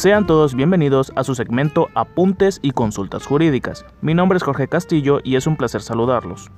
Sean todos bienvenidos a su segmento Apuntes y Consultas Jurídicas. Mi nombre es Jorge Castillo y es un placer saludarlos.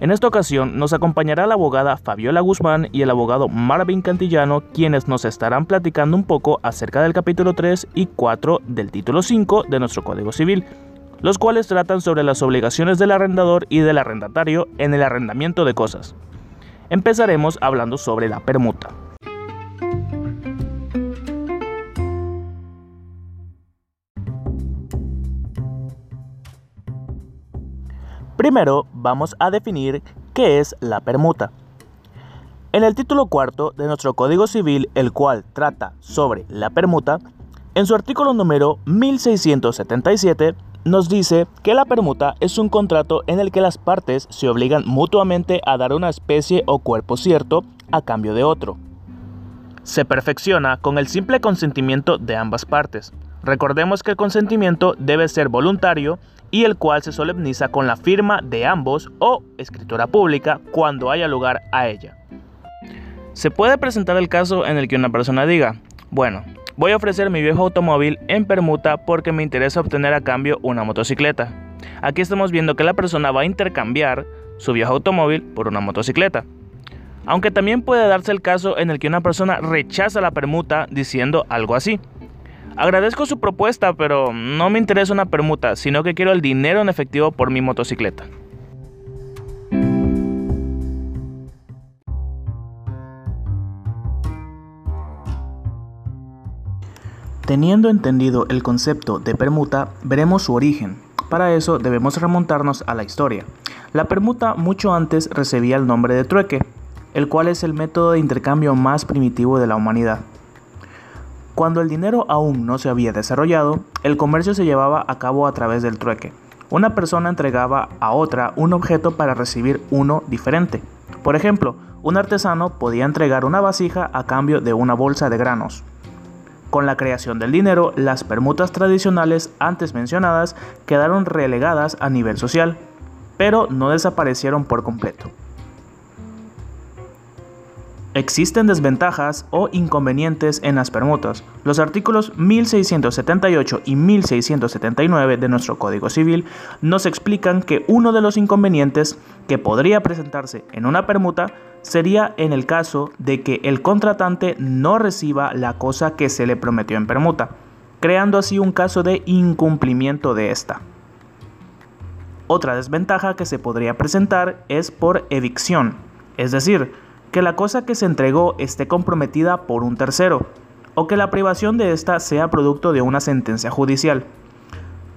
En esta ocasión nos acompañará la abogada Fabiola Guzmán y el abogado Marvin Cantillano, quienes nos estarán platicando un poco acerca del capítulo 3 y 4 del título 5 de nuestro Código Civil, los cuales tratan sobre las obligaciones del arrendador y del arrendatario en el arrendamiento de cosas. Empezaremos hablando sobre la permuta. Primero vamos a definir qué es la permuta. En el título cuarto de nuestro Código Civil, el cual trata sobre la permuta, en su artículo número 1677 nos dice que la permuta es un contrato en el que las partes se obligan mutuamente a dar una especie o cuerpo cierto a cambio de otro. Se perfecciona con el simple consentimiento de ambas partes. Recordemos que el consentimiento debe ser voluntario y el cual se solemniza con la firma de ambos o escritura pública cuando haya lugar a ella. Se puede presentar el caso en el que una persona diga, bueno, voy a ofrecer mi viejo automóvil en permuta porque me interesa obtener a cambio una motocicleta. Aquí estamos viendo que la persona va a intercambiar su viejo automóvil por una motocicleta. Aunque también puede darse el caso en el que una persona rechaza la permuta diciendo algo así. Agradezco su propuesta, pero no me interesa una permuta, sino que quiero el dinero en efectivo por mi motocicleta. Teniendo entendido el concepto de permuta, veremos su origen. Para eso debemos remontarnos a la historia. La permuta mucho antes recibía el nombre de trueque, el cual es el método de intercambio más primitivo de la humanidad. Cuando el dinero aún no se había desarrollado, el comercio se llevaba a cabo a través del trueque. Una persona entregaba a otra un objeto para recibir uno diferente. Por ejemplo, un artesano podía entregar una vasija a cambio de una bolsa de granos. Con la creación del dinero, las permutas tradicionales antes mencionadas quedaron relegadas a nivel social, pero no desaparecieron por completo. Existen desventajas o inconvenientes en las permutas. Los artículos 1678 y 1679 de nuestro Código Civil nos explican que uno de los inconvenientes que podría presentarse en una permuta sería en el caso de que el contratante no reciba la cosa que se le prometió en permuta, creando así un caso de incumplimiento de esta. Otra desventaja que se podría presentar es por evicción, es decir, que la cosa que se entregó esté comprometida por un tercero, o que la privación de ésta sea producto de una sentencia judicial.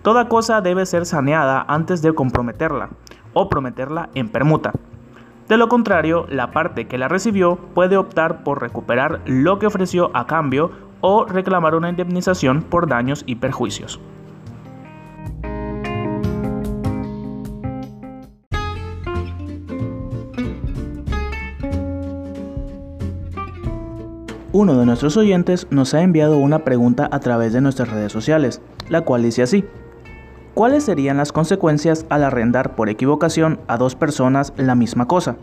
Toda cosa debe ser saneada antes de comprometerla, o prometerla en permuta. De lo contrario, la parte que la recibió puede optar por recuperar lo que ofreció a cambio o reclamar una indemnización por daños y perjuicios. Uno de nuestros oyentes nos ha enviado una pregunta a través de nuestras redes sociales, la cual dice así. ¿Cuáles serían las consecuencias al arrendar por equivocación a dos personas la misma cosa?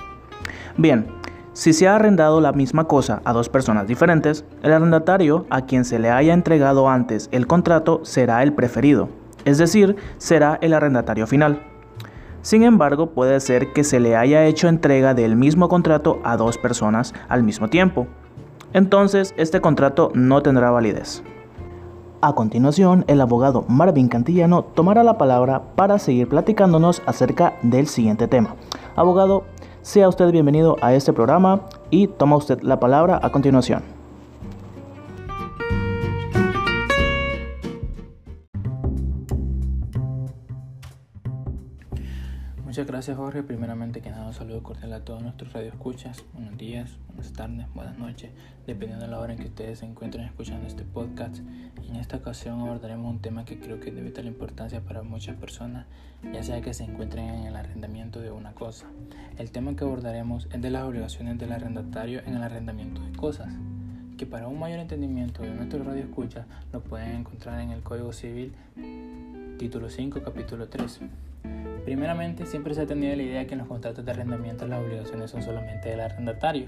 Bien, si se ha arrendado la misma cosa a dos personas diferentes, el arrendatario a quien se le haya entregado antes el contrato será el preferido, es decir, será el arrendatario final. Sin embargo, puede ser que se le haya hecho entrega del mismo contrato a dos personas al mismo tiempo, entonces este contrato no tendrá validez. A continuación, el abogado Marvin Cantillano tomará la palabra para seguir platicándonos acerca del siguiente tema. Abogado, sea usted bienvenido a este programa y toma usted la palabra a continuación. Gracias Jorge. Primeramente que nada un saludo cordial a todos nuestros radioescuchas. Buenos días, buenas tardes, buenas noches, dependiendo de la hora en que ustedes se encuentren escuchando este podcast. En esta ocasión abordaremos un tema que creo que debe tener importancia para muchas personas, ya sea que se encuentren en el arrendamiento de una cosa. El tema que abordaremos es de las obligaciones del arrendatario en el arrendamiento de cosas que para un mayor entendimiento de nuestros radioescuchas lo pueden encontrar en el Código Civil, título 5, capítulo 3. Primeramente, siempre se ha tenido la idea que en los contratos de arrendamiento las obligaciones son solamente del arrendatario,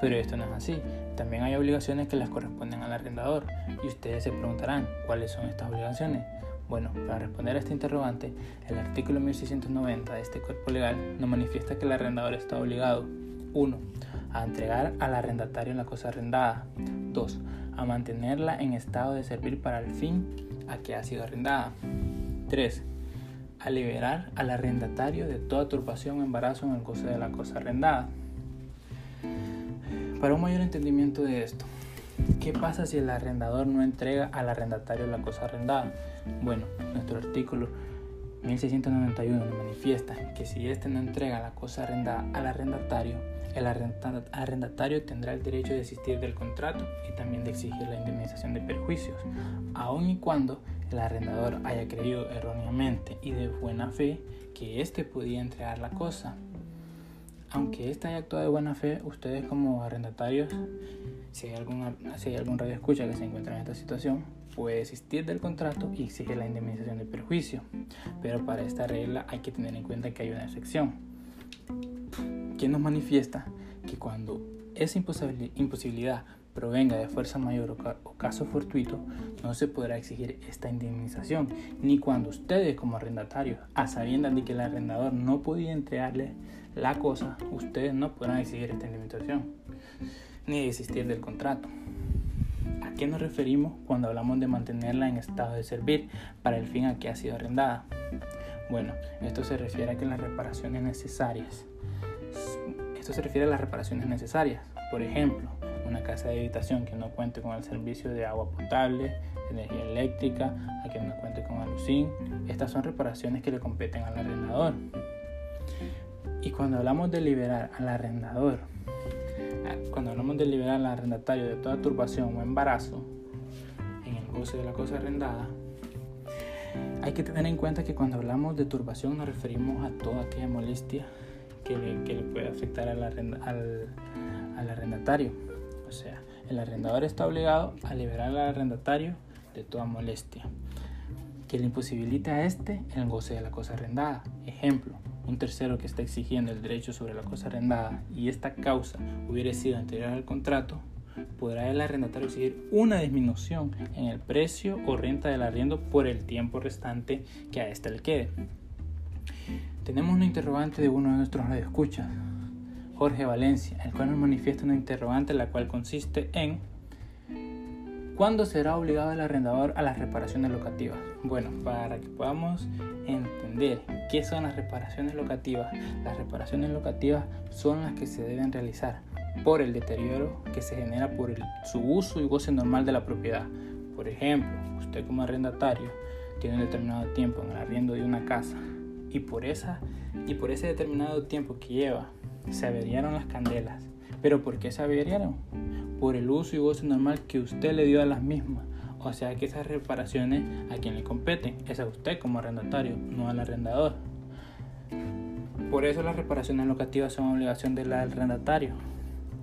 pero esto no es así. También hay obligaciones que las corresponden al arrendador y ustedes se preguntarán cuáles son estas obligaciones. Bueno, para responder a este interrogante, el artículo 1690 de este cuerpo legal nos manifiesta que el arrendador está obligado 1. A entregar al arrendatario la cosa arrendada. 2. A mantenerla en estado de servir para el fin a que ha sido arrendada. 3 a liberar al arrendatario de toda turbación o embarazo en el goce de la cosa arrendada. Para un mayor entendimiento de esto, ¿qué pasa si el arrendador no entrega al arrendatario la cosa arrendada? Bueno, nuestro artículo 1691 manifiesta que si éste no entrega la cosa arrendada al arrendatario, el arrendatario tendrá el derecho de desistir del contrato y también de exigir la indemnización de perjuicios, aun y cuando el arrendador haya creído erróneamente y de buena fe que éste podía entregar la cosa. Aunque éste haya actuado de buena fe, ustedes como arrendatarios, si hay, alguna, si hay algún radio escucha que se encuentra en esta situación, puede desistir del contrato y exige la indemnización de perjuicio. Pero para esta regla hay que tener en cuenta que hay una excepción. ¿Quién nos manifiesta que cuando esa imposibilidad provenga de fuerza mayor o, caso fortuito, no se podrá exigir esta indemnización, ni cuando ustedes como arrendatarios, a sabiendas de que el arrendador no podía entregarle la cosa, ustedes no podrán exigir esta indemnización, ni desistir del contrato. ¿A qué nos referimos cuando hablamos de mantenerla en estado de servir para el fin a que ha sido arrendada? Bueno, esto se refiere a que las reparaciones necesarias. Esto se refiere a las reparaciones necesarias. Por ejemplo, una casa de habitación que no cuente con el servicio de agua potable, energía eléctrica, a que no cuente con alucín. Estas son reparaciones que le competen al arrendador. Y cuando hablamos de liberar al arrendador, ah, cuando hablamos de liberar al arrendatario de toda turbación o embarazo en el goce de la cosa arrendada, hay que tener en cuenta que cuando hablamos de turbación nos referimos a toda aquella molestia que le, puede afectar al, al arrendatario. O sea, el arrendador está obligado a liberar al arrendatario de toda molestia que le imposibilita a éste el goce de la cosa arrendada. Ejemplo, un tercero que está exigiendo el derecho sobre la cosa arrendada y esta causa hubiera sido anterior al contrato, podrá el arrendatario exigir una disminución en el precio o renta del arriendo por el tiempo restante que a éste le quede. Tenemos una interrogante de uno de nuestros radioescuchas. Jorge Valencia, el cual nos manifiesta una interrogante la cual consiste en ¿Cuándo será obligado el arrendador a las reparaciones locativas? Bueno, para que podamos entender qué son las reparaciones locativas, las reparaciones locativas son las que se deben realizar por el deterioro que se genera por su uso y goce normal de la propiedad. Por ejemplo, usted como arrendatario tiene un determinado tiempo en el arriendo de una casa y por, esa, y por ese determinado tiempo que lleva se averiaron las candelas. ¿Pero por qué se averiaron? Por el uso y goce normal que usted le dio a las mismas. O sea que esas reparaciones a quien le competen es a usted como arrendatario, no al arrendador. Por eso las reparaciones locativas son obligación del arrendatario.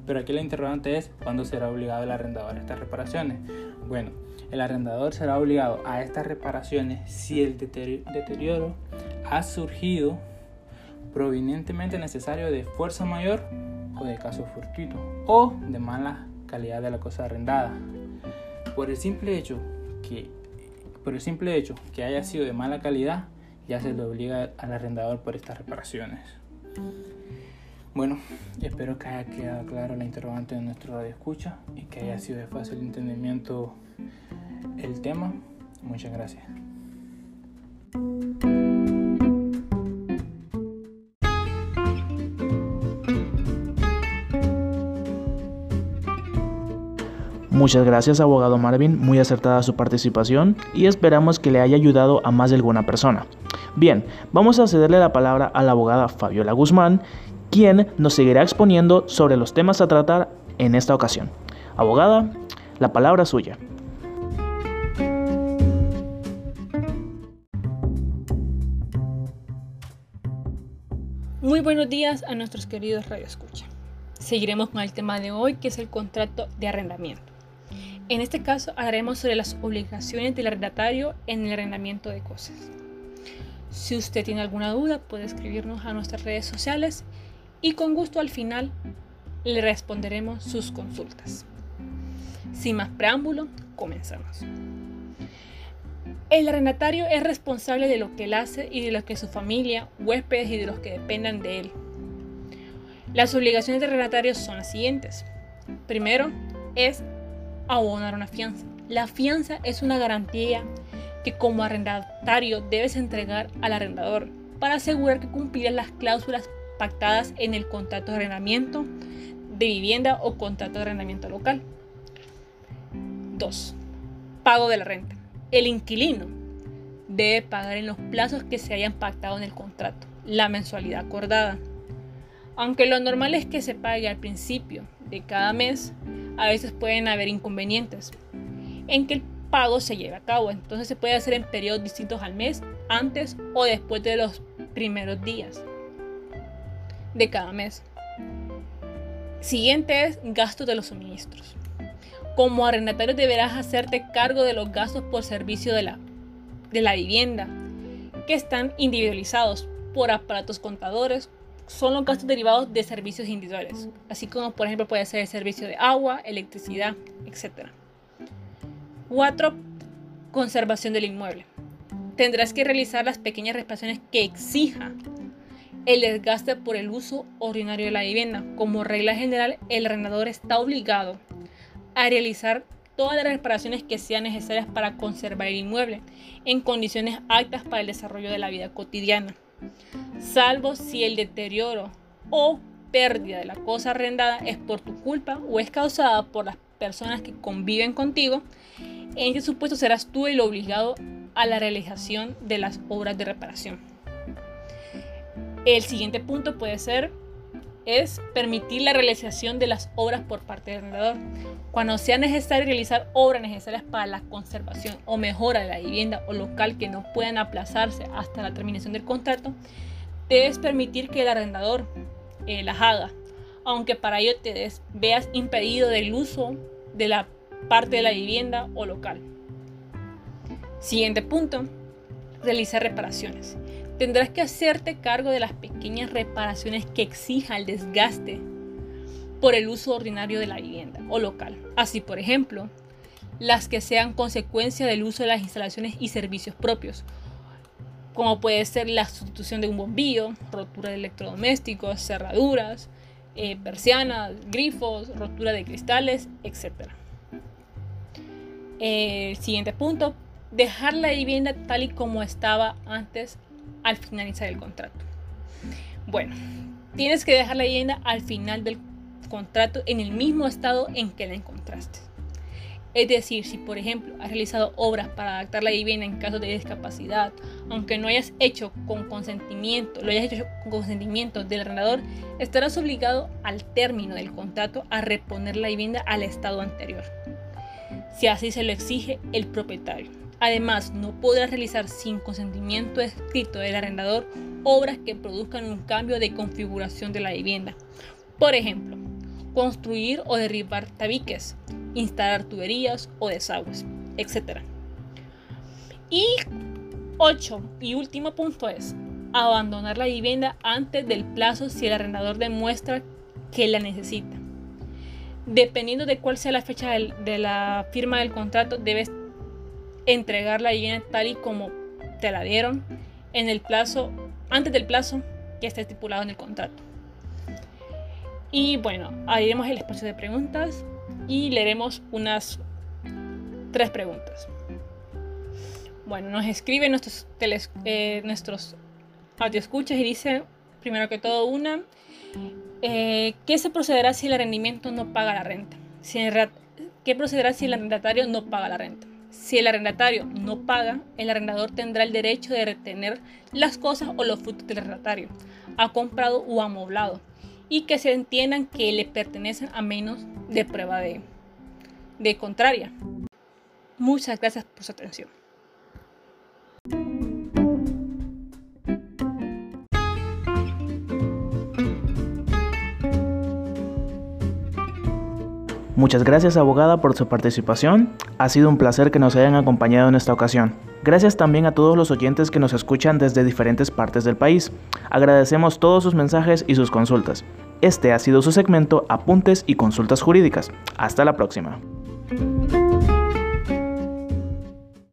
Pero aquí la interrogante es cuándo será obligado el arrendador a estas reparaciones. Bueno, el arrendador será obligado a estas reparaciones si el deterioro ha surgido provenientemente necesario de fuerza mayor o de caso fortuito o de mala calidad de la cosa arrendada. Por el simple hecho que por el simple hecho que haya sido de mala calidad, ya se le obliga al arrendador por estas reparaciones. Bueno, espero que haya quedado claro la interrogante de nuestro radio escucha y que haya sido de fácil entendimiento el tema. Muchas gracias. Muchas gracias abogado Marvin, muy acertada su participación y esperamos que le haya ayudado a más de alguna persona. Bien, vamos a cederle la palabra a la abogada Fabiola Guzmán, quien nos seguirá exponiendo sobre los temas a tratar en esta ocasión. Abogada, la palabra es suya. Muy buenos días a nuestros queridos radioescucha. Seguiremos con el tema de hoy que es el contrato de arrendamiento. En este caso hablaremos sobre las obligaciones del arrendatario en el arrendamiento de cosas. Si usted tiene alguna duda, puede escribirnos a nuestras redes sociales y con gusto al final le responderemos sus consultas. Sin más preámbulo, comenzamos. El arrendatario es responsable de lo que él hace y de lo que su familia, huéspedes y de los que dependan de él. Las obligaciones del arrendatario son las siguientes. Primero es abonar una fianza. La fianza es una garantía que como arrendatario debes entregar al arrendador para asegurar que cumplirás las cláusulas pactadas en el contrato de arrendamiento de vivienda o contrato de arrendamiento local. 2. Pago de la renta. El inquilino debe pagar en los plazos que se hayan pactado en el contrato la mensualidad acordada. Aunque lo normal es que se pague al principio de cada mes, a veces pueden haber inconvenientes en que el pago se lleve a cabo. Entonces se puede hacer en periodos distintos al mes, antes o después de los primeros días de cada mes. Siguiente es gastos de los suministros. Como arrendatario deberás hacerte cargo de los gastos por servicio de la, de la vivienda, que están individualizados por aparatos contadores. Son los gastos derivados de servicios individuales, así como por ejemplo puede ser el servicio de agua, electricidad, etc. 4. Conservación del inmueble. Tendrás que realizar las pequeñas reparaciones que exija el desgaste por el uso ordinario de la vivienda. Como regla general, el arrendador está obligado a realizar todas las reparaciones que sean necesarias para conservar el inmueble en condiciones aptas para el desarrollo de la vida cotidiana, salvo si el deterioro o pérdida de la cosa arrendada es por tu culpa o es causada por las personas que conviven contigo en este supuesto serás tú el obligado a la realización de las obras de reparación. El siguiente punto puede ser es permitir la realización de las obras por parte del arrendador. Cuando sea necesario realizar obras necesarias para la conservación o mejora de la vivienda o local que no puedan aplazarse hasta la terminación del contrato, debes permitir que el arrendador eh, las haga, aunque para ello te veas impedido del uso de la parte de la vivienda o local. Siguiente punto, realizar reparaciones. Tendrás que hacerte cargo de las pequeñas reparaciones que exija el desgaste por el uso ordinario de la vivienda o local. Así, por ejemplo, las que sean consecuencia del uso de las instalaciones y servicios propios, como puede ser la sustitución de un bombillo, rotura de electrodomésticos, cerraduras, eh, persianas, grifos, rotura de cristales, etc. El siguiente punto, dejar la vivienda tal y como estaba antes al finalizar el contrato. Bueno, tienes que dejar la vivienda al final del contrato en el mismo estado en que la encontraste. Es decir, si por ejemplo has realizado obras para adaptar la vivienda en caso de discapacidad, aunque no hayas hecho con consentimiento, lo hayas hecho con consentimiento del arrendador, estarás obligado al término del contrato a reponer la vivienda al estado anterior si así se lo exige el propietario. Además, no podrás realizar sin consentimiento escrito del arrendador obras que produzcan un cambio de configuración de la vivienda. Por ejemplo, construir o derribar tabiques, instalar tuberías o desagües, etc. Y 8 y último punto es abandonar la vivienda antes del plazo si el arrendador demuestra que la necesita dependiendo de cuál sea la fecha de la firma del contrato, debes entregar la vivienda tal y como te la dieron en el plazo, antes del plazo que está estipulado en el contrato. Y bueno, abriremos el espacio de preguntas y leeremos unas tres preguntas. Bueno, nos escriben nuestros, teles, eh, y dice, primero que todo, una, eh, ¿Qué se procederá si el arrendamiento no paga la renta? ¿Qué procederá si el arrendatario no paga la renta? Si el arrendatario no paga, el arrendador tendrá el derecho de retener las cosas o los frutos del arrendatario, ha comprado o amoblado, y que se entiendan que le pertenecen a menos de prueba de, de contraria. Muchas gracias por su atención. Muchas gracias abogada por su participación. Ha sido un placer que nos hayan acompañado en esta ocasión. Gracias también a todos los oyentes que nos escuchan desde diferentes partes del país. Agradecemos todos sus mensajes y sus consultas. Este ha sido su segmento Apuntes y Consultas Jurídicas. Hasta la próxima.